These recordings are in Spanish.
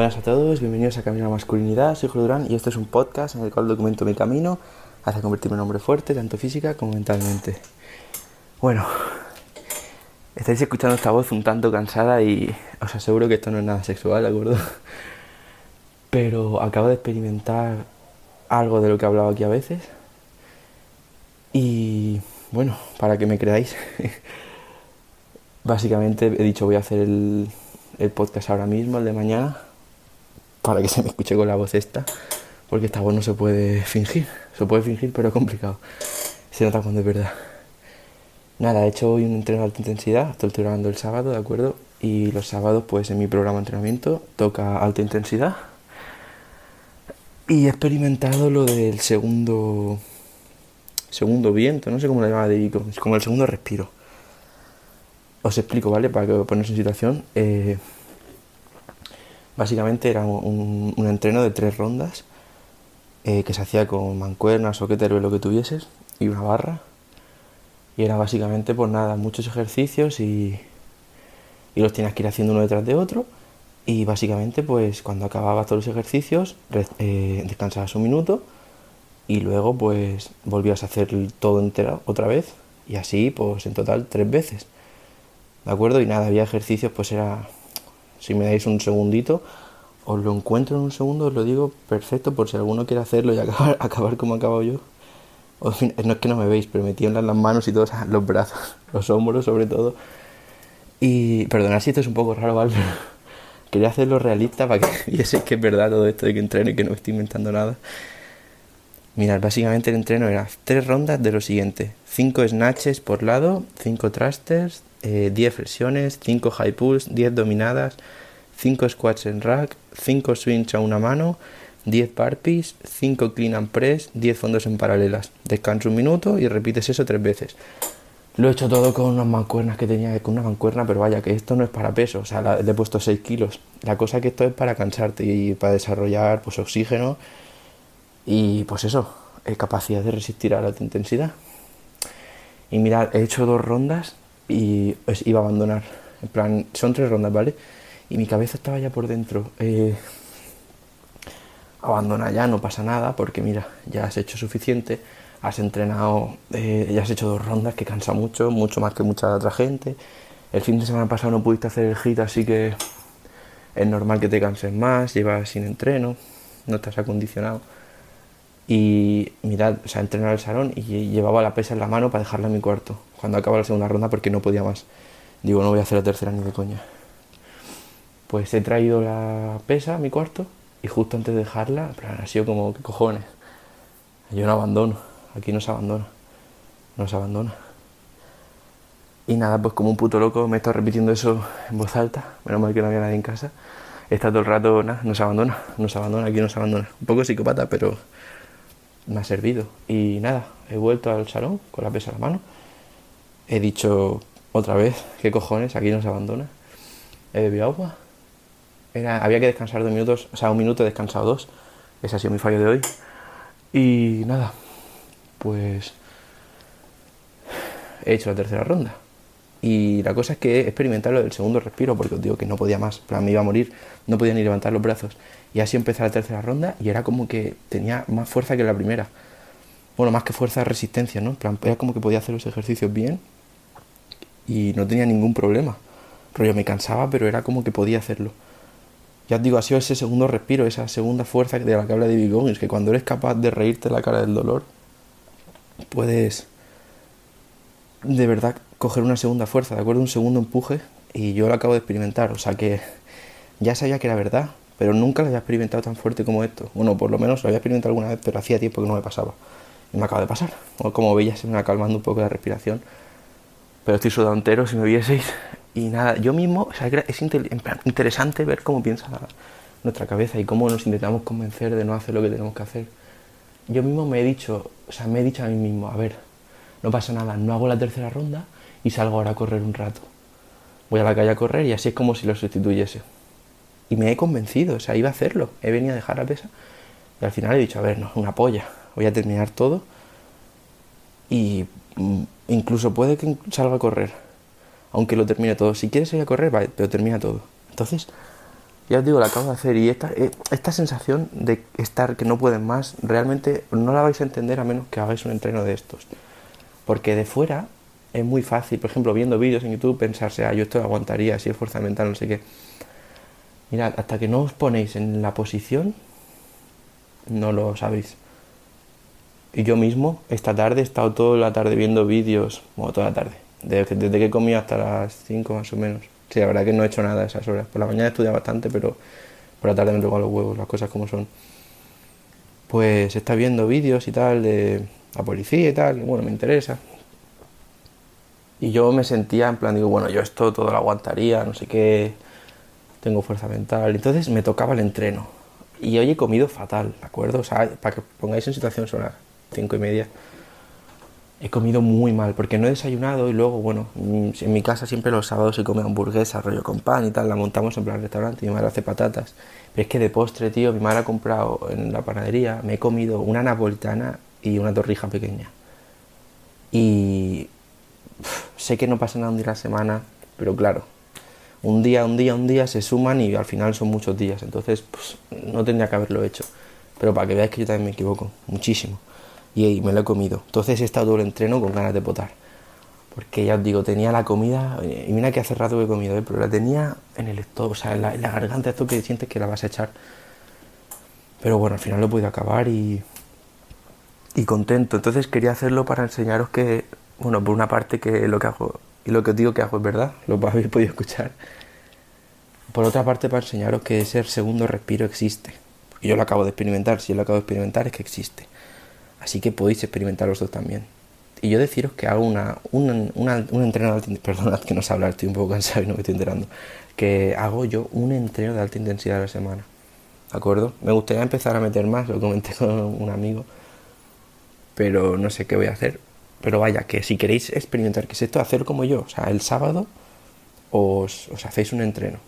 Buenas a todos, bienvenidos a Camino a la Masculinidad, soy Julio Durán y este es un podcast en el cual documento mi camino hacia convertirme en hombre fuerte, tanto física como mentalmente. Bueno, estáis escuchando esta voz un tanto cansada y os aseguro que esto no es nada sexual, ¿de acuerdo? Pero acabo de experimentar algo de lo que he hablado aquí a veces y bueno, para que me creáis, básicamente he dicho voy a hacer el podcast ahora mismo, el de mañana, para que se me escuche con la voz esta, porque esta voz no se puede fingir, se puede fingir pero es complicado, se nota cuando es verdad. Nada, he hecho hoy un entreno de alta intensidad, estoy grabando el sábado, ¿de acuerdo? Y los sábados pues en mi programa de entrenamiento toca alta intensidad. Y he experimentado lo del segundo segundo viento, no sé cómo lo llamaba de es como el segundo respiro. Os explico, ¿vale? Para que os en situación. Eh, Básicamente era un, entreno de tres rondas eh, que se hacía con mancuernas o que lo que tuvieses y una barra. Y era básicamente, pues nada, muchos ejercicios y, y los tienes que ir haciendo uno detrás de otro. Y básicamente, pues cuando acababas todos los ejercicios, eh, descansabas un minuto y luego, pues volvías a hacer todo entero otra vez. Y así, pues en total, tres veces. ¿De acuerdo? Y nada, había ejercicios, pues era si me dais un segundito, os lo encuentro en un segundo, os lo digo perfecto por si alguno quiere hacerlo y acabar, acabar como acabo yo. no es que no me veis, pero me tiemblan las manos y todos los brazos, los hombros sobre todo. Y perdonad si esto es un poco raro, ¿vale? quería hacerlo realista para que viese que es verdad todo esto de que entreno y que no estoy inventando nada. Mirad, básicamente el entreno era tres rondas de lo siguiente: cinco snatches por lado, cinco thrusters, 10 eh, flexiones, 5 high pulls, 10 dominadas, 5 squats en rack, 5 swings a una mano, 10 burpees, 5 clean and press, 10 fondos en paralelas. Descanso un minuto y repites eso tres veces. Lo he hecho todo con unas mancuernas que tenía, con una mancuerna, pero vaya, que esto no es para peso, o sea, le he puesto 6 kilos. La cosa que esto es para cansarte y para desarrollar pues oxígeno y pues eso, eh, capacidad de resistir a la alta intensidad. Y mirad, he hecho dos rondas y iba a abandonar. En plan, son tres rondas, ¿vale? Y mi cabeza estaba ya por dentro. Eh, abandona ya, no pasa nada, porque mira, ya has hecho suficiente, has entrenado, eh, ya has hecho dos rondas que cansa mucho, mucho más que mucha otra gente. El fin de semana pasado no pudiste hacer el hit, así que es normal que te canses más, llevas sin entreno, no estás acondicionado. Y mirad, o sea, entrenar el salón y llevaba la pesa en la mano para dejarla en mi cuarto cuando acaba la segunda ronda porque no podía más. Digo, no voy a hacer la tercera ni de coña. Pues he traído la pesa a mi cuarto y justo antes de dejarla, ha sido como, ¿qué cojones? Yo no abandono, aquí no se abandona, no se abandona. Y nada, pues como un puto loco me he estado repitiendo eso en voz alta, menos mal que no había nadie en casa. Estado todo el rato, nada, no se abandona, no se abandona, aquí no se abandona. Un poco psicópata, pero me ha servido. Y nada, he vuelto al salón con la pesa en la mano He dicho otra vez, ¿qué cojones? Aquí no se abandona. He bebido agua. Había que descansar dos minutos, o sea, un minuto he descansado dos. Ese ha sido mi fallo de hoy. Y nada, pues he hecho la tercera ronda. Y la cosa es que he experimentado lo del segundo respiro porque os digo que no podía más, me iba a morir, no podía ni levantar los brazos. Y así empecé la tercera ronda y era como que tenía más fuerza que la primera. Bueno, más que fuerza, resistencia, ¿no? Plan, era como que podía hacer los ejercicios bien y no tenía ningún problema. Rollo, me cansaba, pero era como que podía hacerlo. Ya os digo, ha sido ese segundo respiro, esa segunda fuerza de la que habla de es que cuando eres capaz de reírte la cara del dolor, puedes de verdad coger una segunda fuerza, ¿de acuerdo? Un segundo empuje, y yo lo acabo de experimentar, o sea que ya sabía que era verdad, pero nunca lo había experimentado tan fuerte como esto. Bueno, por lo menos lo había experimentado alguna vez, pero hacía tiempo que no me pasaba. Y me acaba de pasar. Como veis, se me va calmando un poco la respiración pero estoy sudado entero si me vieseis. Y nada, yo mismo, o sea, es interesante ver cómo piensa nuestra cabeza y cómo nos intentamos convencer de no hacer lo que tenemos que hacer. Yo mismo me he dicho, o sea, me he dicho a mí mismo, a ver, no pasa nada, no hago la tercera ronda y salgo ahora a correr un rato. Voy a la calle a correr y así es como si lo sustituyese. Y me he convencido, o sea, iba a hacerlo. He venido a dejar la pesa y al final he dicho, a ver, no, una polla, voy a terminar todo y mm, incluso puede que salga a correr, aunque lo termine todo. Si quieres ir a correr, vale, pero termina todo. Entonces, Ya os digo, la acabo de hacer y esta, eh, esta sensación de estar que no pueden más, realmente no la vais a entender a menos que hagáis un entreno de estos. Porque de fuera es muy fácil, por ejemplo, viendo vídeos en YouTube, pensarse, ah, yo esto aguantaría, si es fuerza mental, no sé qué. Mirad, hasta que no os ponéis en la posición, no lo sabéis. Y yo mismo, esta tarde, he estado toda la tarde viendo vídeos, bueno, toda la tarde, desde, que he comido hasta las 5 más o menos. Sí, la verdad que no he hecho nada a esas horas. Por la mañana he estudiado bastante, pero por la tarde me tocan los huevos, las cosas como son. Pues está viendo vídeos y tal de la policía y tal, y bueno, me interesa. Y yo me sentía en plan, digo, bueno, yo esto todo lo aguantaría, no sé qué, tengo fuerza mental. Entonces me tocaba el entreno. Y hoy he comido fatal, ¿de acuerdo? O sea, para que pongáis en situación son las cinco y media he comido muy mal porque no he desayunado y luego, bueno, mm, en mi casa siempre los sábados se come hamburguesa, rollo con pan y tal, la montamos en plan restaurante mi madre hace patatas. Pero es que de postre, tío, mi madre ha comprado en la panadería, me he comido una napolitana y una torrija pequeña. Y sé que no pasa nada un día la semana, pero claro, un día, un día, un día se suman y al final son muchos días, entonces pues, no tendría que haberlo hecho. Pero para que veáis que yo también me equivoco, muchísimo y me lo he comido. Entonces he estado todo el entreno con ganas de potar. Porque ya os digo, tenía la comida, y mira que hace rato que he comido, ¿eh? pero la tenía en el estómago, o sea, en la, garganta, esto que sientes que la vas a echar. Pero bueno, al final lo podido acabar y, y contento. Entonces quería hacerlo para enseñaros que, bueno, por una parte que lo que hago y lo que os digo que hago es verdad, lo habéis podido escuchar. Por otra parte para enseñaros que ese segundo respiro existe. Yo lo acabo de experimentar, si yo lo acabo de experimentar es que existe. Así que podéis experimentar los dos también. Y yo deciros que hago una, un entreno de alta intensidad, perdonad que no sé hablar, estoy un poco cansado y no me estoy enterando, que hago yo un entreno de alta intensidad a la semana. ¿De acuerdo? Me gustaría empezar a meter más, lo comenté con un amigo, pero no sé qué voy a hacer. Pero vaya, que si queréis experimentar qué es esto, hacer como yo, o sea, el sábado os, os hacéis un entreno.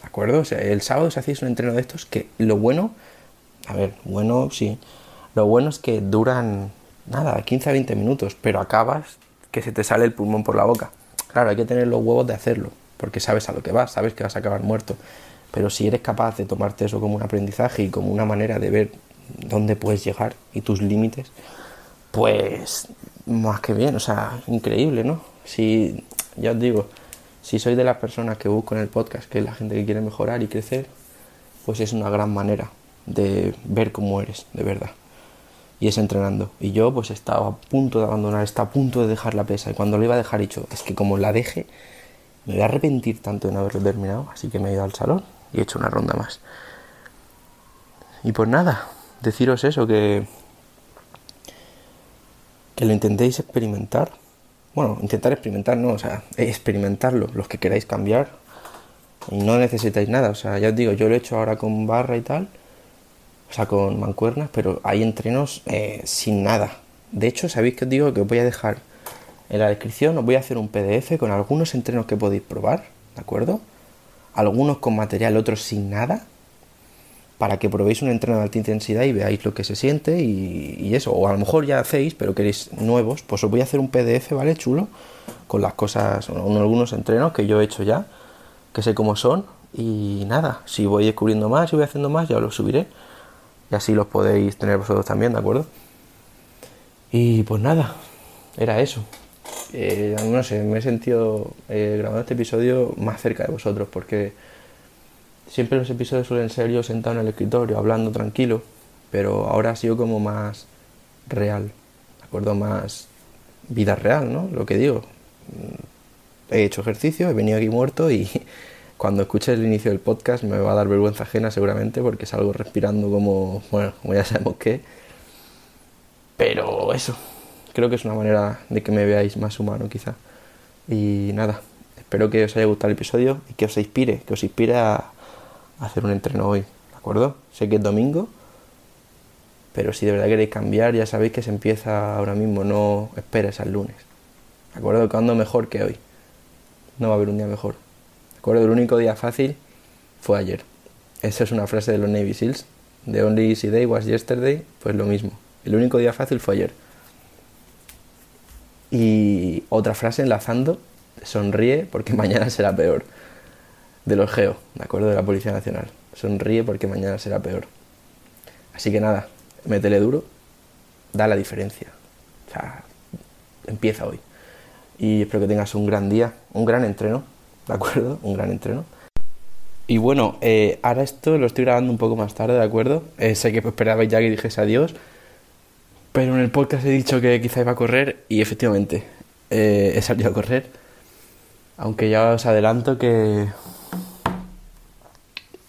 ¿De acuerdo? O sea, el sábado os hacéis un entreno de estos que lo bueno, a ver, bueno, sí, lo bueno es que duran, nada, 15 a 20 minutos, pero acabas que se te sale el pulmón por la boca. Claro, hay que tener los huevos de hacerlo, porque sabes a lo que vas, sabes que vas a acabar muerto. Pero si eres capaz de tomarte eso como un aprendizaje y como una manera de ver dónde puedes llegar y tus límites, pues más que bien, o sea, increíble, ¿no? Si, ya os digo, si soy de las personas que busco en el podcast, que es la gente que quiere mejorar y crecer, pues es una gran manera de ver cómo eres, de verdad y es entrenando. Y yo pues estaba a punto de abandonar, estaba a punto de dejar la pesa. Y cuando lo iba a dejar, he dicho, es que como la deje, me voy a arrepentir tanto de no haberlo terminado. Así que me he ido al salón y he hecho una ronda más. Y pues nada, deciros eso, que, que lo intentéis experimentar. Bueno, intentar experimentar, no, o sea, experimentarlo, los que queráis cambiar. Y no necesitáis nada, o sea, ya os digo, yo lo he hecho ahora con barra y tal o sea, con mancuernas, pero hay entrenos eh, sin nada. De hecho, sabéis que os digo que os voy a dejar en la descripción, os voy a hacer un PDF con algunos entrenos que podéis probar, ¿de acuerdo? Algunos con material, otros sin nada, para que probéis un entreno de alta intensidad y veáis lo que se siente y, eso. O a lo mejor ya hacéis, pero queréis nuevos, pues os voy a hacer un PDF, ¿vale? Chulo, con las cosas, algunos entrenos que yo he hecho ya, que sé cómo son. Y nada, si voy descubriendo más y voy haciendo más, ya os lo subiré y así los podéis tener vosotros también, ¿de acuerdo? Y pues nada, era eso. Eh, no sé, me he sentido eh, grabando este episodio más cerca de vosotros porque siempre los episodios suelen ser yo sentado en el escritorio hablando tranquilo, pero ahora ha sido como más real, ¿de acuerdo? Más vida real, ¿no? Lo que digo. He hecho ejercicio, he venido aquí muerto y cuando escuche el inicio del podcast me va a dar vergüenza ajena seguramente porque salgo respirando como, bueno, como ya sabemos qué. Pero eso, creo que es una manera de que me veáis más humano quizá. Y nada, espero que os haya gustado el episodio y que os inspire, que os inspire a, hacer un entreno hoy, ¿de acuerdo? Sé que es domingo, pero si de verdad queréis cambiar ya sabéis que se empieza ahora mismo, no esperes al lunes. ¿De acuerdo? Cuando mejor que hoy. No va a haber un día mejor acuerdo, el único día fácil fue ayer. Esa es una frase de los Navy SEALs. The only easy day was yesterday, pues lo mismo. El único día fácil fue ayer. Y otra frase enlazando, sonríe porque mañana será peor. De los GEO, ¿de acuerdo? De la Policía Nacional. Sonríe porque mañana será peor. Así que nada, métele duro, da la diferencia. O sea, empieza hoy. Y espero que tengas un gran día, un gran entreno, ¿de acuerdo? Un gran entreno. Y bueno, eh, ahora esto lo estoy grabando un poco más tarde, ¿de acuerdo? Eh, sé que esperabais ya que dijese adiós, pero en el podcast he dicho que quizá iba a correr y efectivamente eh, he salido a correr. Aunque ya os adelanto que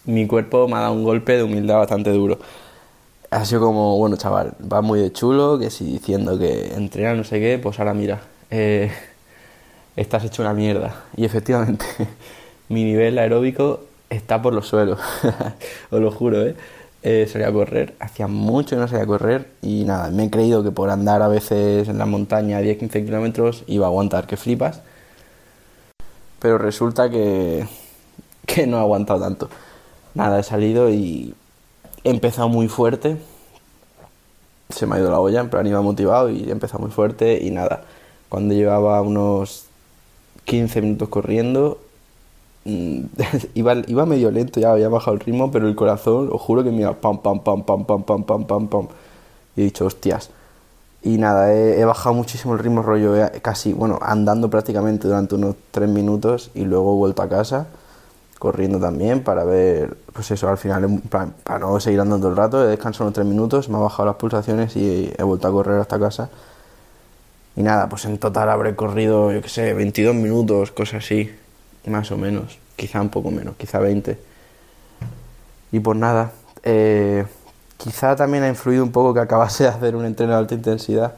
mi cuerpo me ha dado un golpe de humildad bastante duro. Ha sido como, bueno, chaval, va muy de chulo, que si diciendo que entrena no sé qué, pues ahora mira, eh, estás hecho una mierda. Y efectivamente, mi nivel aeróbico está por los suelos, os lo juro, ¿eh? eh, salía a correr, hacía mucho que no salía a correr y nada, me he creído que por andar a veces en la montaña 10-15 kilómetros iba a aguantar, que flipas. Pero resulta que, que no he aguantado tanto. Nada, he salido y he empezado muy fuerte. Se me ha ido la olla, en plan iba motivado y he empezado muy fuerte y nada. Cuando llevaba unos 15 minutos corriendo, Mm, iba, iba medio lento, ya había bajado el ritmo, pero el corazón, os juro que me iba pam, pam, pam, pam, pam, pam, pam, pam, pam. Y he dicho, hostias. Y nada, he, bajado muchísimo el ritmo, rollo, casi, bueno, andando prácticamente durante unos tres minutos y luego he vuelto a casa, corriendo también para ver, pues eso, al final, para no seguir andando el rato, he descansado unos tres minutos, me ha bajado las pulsaciones y he vuelto a correr hasta casa. Y nada, pues en total habré corrido, yo qué sé, 22 minutos, cosas así más o menos, quizá un poco menos, quizá 20. Y pues nada, eh, quizá también ha influido un poco que acabase de hacer un entreno de alta intensidad,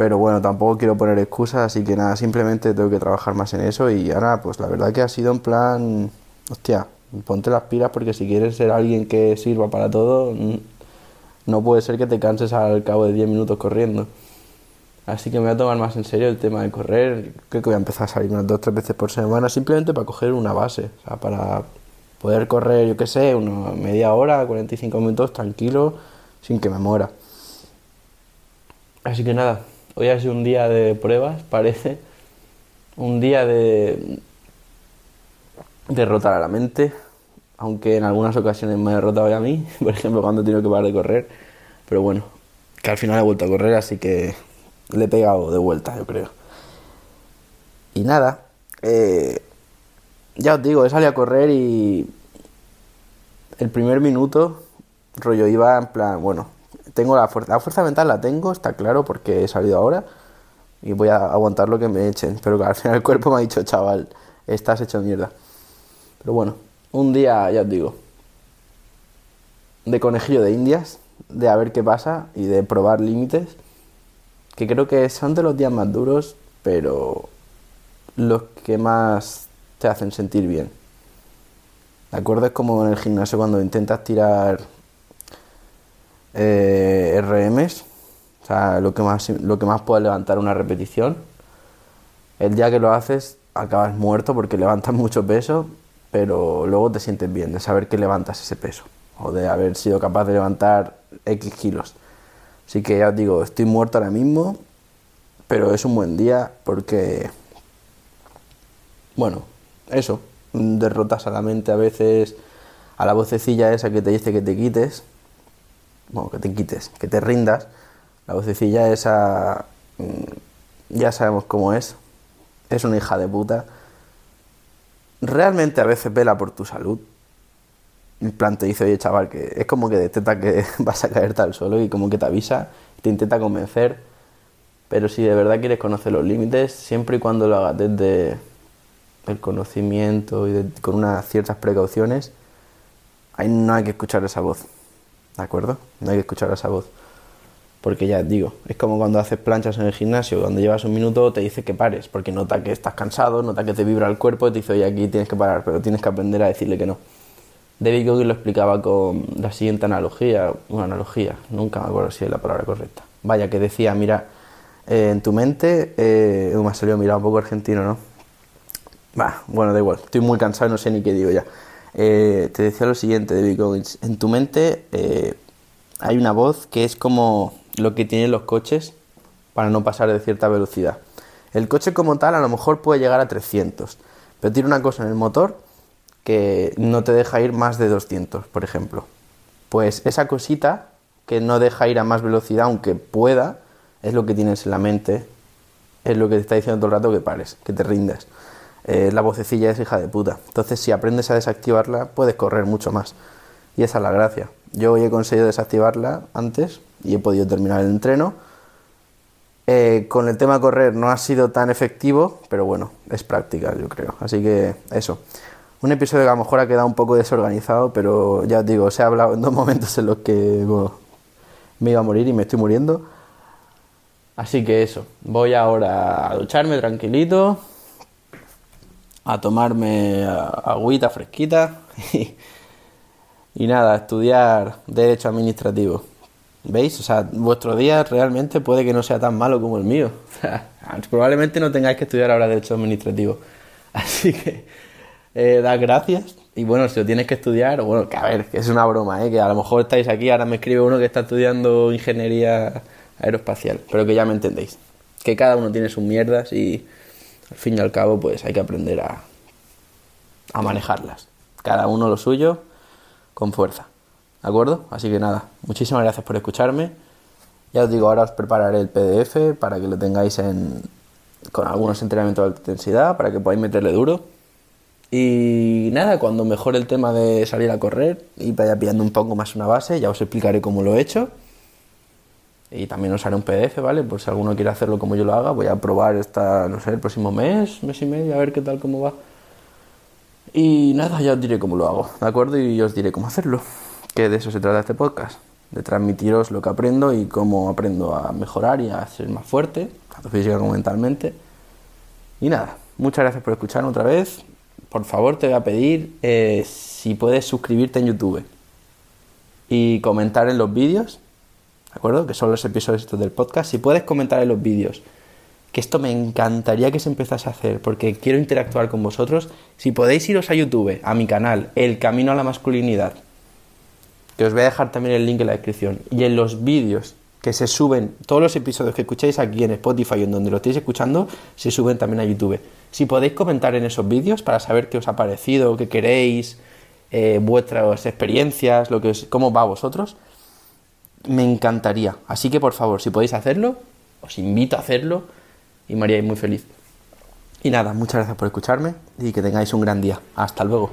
pero bueno, tampoco quiero poner excusas, así que nada, simplemente tengo que trabajar más en eso y ahora pues la verdad que ha sido en plan, hostia, ponte las pilas porque si quieres ser alguien que sirva para todo, no puede ser que te canses al cabo de 10 minutos corriendo. Así que me voy a tomar más en serio el tema de correr. Creo que voy a empezar a salir unas dos o tres veces por semana simplemente para coger una base. O sea, para poder correr, yo qué sé, una media hora, 45 minutos tranquilo, sin que me muera. Así que nada, hoy ha sido un día de pruebas, parece. Un día de derrotar a la mente, aunque en algunas ocasiones me ha derrotado ya a mí, por ejemplo cuando he tenido que parar de correr. Pero bueno, que al final he vuelto a correr, así que le he pegado de vuelta, yo creo. Y nada, eh, ya os digo, he salido a correr y el primer minuto, rollo, iba en plan, bueno, tengo la fuerza, la fuerza mental la tengo, está claro, porque he salido ahora y voy a aguantar lo que me echen, pero que al final el cuerpo me ha dicho, chaval, estás hecho mierda. Pero bueno, un día, ya os digo, de conejillo de indias, de a ver qué pasa y de probar límites que creo que son de los días más duros, pero los que más te hacen sentir bien. ¿De acuerdo? Es como en el gimnasio cuando intentas tirar eh, RMs, o sea, lo que, más, lo que más levantar una repetición. El día que lo haces acabas muerto porque levantas mucho peso, pero luego te sientes bien de saber que levantas ese peso o de haber sido capaz de levantar X kilos. Así que ya os digo, estoy muerto ahora mismo, pero es un buen día porque, bueno, eso, derrotas a la mente a veces, a la vocecilla esa que te dice que te quites, bueno, que te quites, que te rindas, la vocecilla esa, mm, ya sabemos cómo es, es una hija de puta. Realmente a veces vela por tu salud, en plan te dice, oye chaval, que es como que detecta que vas a caerte al suelo y como que te avisa, te intenta convencer, pero si de verdad quieres conocer los límites, siempre y cuando lo hagas desde el conocimiento y con unas ciertas precauciones, ahí no hay que escuchar esa voz, ¿de acuerdo? No hay que escuchar esa voz. Porque ya digo, es como cuando haces planchas en el gimnasio, cuando llevas un minuto te dice que pares, porque nota que estás cansado, nota que te vibra el cuerpo y te dice, oye, aquí tienes que parar, pero tienes que aprender a decirle que no. David Goggins lo explicaba con la siguiente analogía, una analogía, nunca me acuerdo si es la palabra correcta. Vaya, que decía, mira, eh, en tu mente, eh, me ha salido mirar un poco argentino, ¿no? Bah, bueno, da igual, estoy muy cansado y no sé ni qué digo ya. Eh, te decía lo siguiente, David Goggins, en tu mente eh, hay una voz que es como lo que tienen los coches para no pasar de cierta velocidad. El coche como tal a lo mejor puede llegar a 300, pero tiene una cosa en el motor que no te deja ir más de 200, por ejemplo. Pues esa cosita que no deja ir a más velocidad, aunque pueda, es lo que tienes en la mente, es lo que te está diciendo todo el rato que pares, que te rindes. Eh, la vocecilla es hija de puta. Entonces, si aprendes a desactivarla, puedes correr mucho más. Y esa es la gracia. Yo hoy he conseguido desactivarla antes y he podido terminar el entreno. Eh, con el tema correr no ha sido tan efectivo, pero bueno, es práctica, yo creo. Así que eso. Un episodio que a lo mejor ha quedado un poco desorganizado, pero ya os digo, se ha hablado en dos momentos en los que me iba a morir y me estoy muriendo. Así que eso, voy ahora a ducharme tranquilito, a tomarme agüita fresquita y, y nada, estudiar Derecho Administrativo. ¿Veis? O sea, vuestro día realmente puede que no sea tan malo como el mío. probablemente no tengáis que estudiar ahora Derecho Administrativo. Así que eh, da gracias. Y bueno, si lo tienes que estudiar, bueno, que a ver, que es una broma, ¿eh? que a lo mejor estáis aquí, ahora me escribe uno que está estudiando ingeniería aeroespacial, pero que ya me entendéis. Que cada uno tiene sus mierdas y al fin y al cabo, pues hay que aprender a, a manejarlas. Cada uno lo suyo con fuerza. ¿De acuerdo? Así que nada, muchísimas gracias por escucharme. Ya os digo, ahora os prepararé el PDF para que lo tengáis en, con algunos entrenamientos de alta intensidad, para que podáis meterle duro. Y nada, cuando mejore el tema de salir a correr y vaya pillando un poco más una base, ya os explicaré cómo lo he hecho. Y también os haré un PDF, ¿vale? Por si alguno quiere hacerlo como yo lo haga, voy a probar esta, no sé, el próximo mes, mes y medio, a ver qué tal, cómo va. Y nada, ya os diré cómo lo hago, ¿de acuerdo? Y os diré cómo hacerlo que de eso se trata este podcast, de transmitiros lo que aprendo y cómo aprendo a mejorar y a ser más fuerte, tanto física como mentalmente. Y nada, muchas gracias por escuchar otra vez. Por favor, te voy a pedir eh, si puedes suscribirte en YouTube y comentar en los vídeos, ¿de acuerdo? Que son los episodios estos del podcast. Si puedes comentar en los vídeos, que esto me encantaría que se empezase a hacer, porque quiero interactuar con vosotros. Si podéis iros a YouTube, a mi canal, El Camino a la Masculinidad, que os voy a dejar también el link en la descripción, y en los vídeos que se suben, todos los episodios que escucháis aquí en Spotify o en donde lo estéis escuchando, se suben también a YouTube. Si podéis comentar en esos vídeos para saber qué os ha parecido, qué queréis, eh, vuestras experiencias, lo que cómo va a vosotros, me encantaría. Así que por favor, si podéis hacerlo, os invito a hacerlo y me haríais muy feliz. Y nada, muchas gracias por escucharme y que tengáis un gran día. Hasta luego.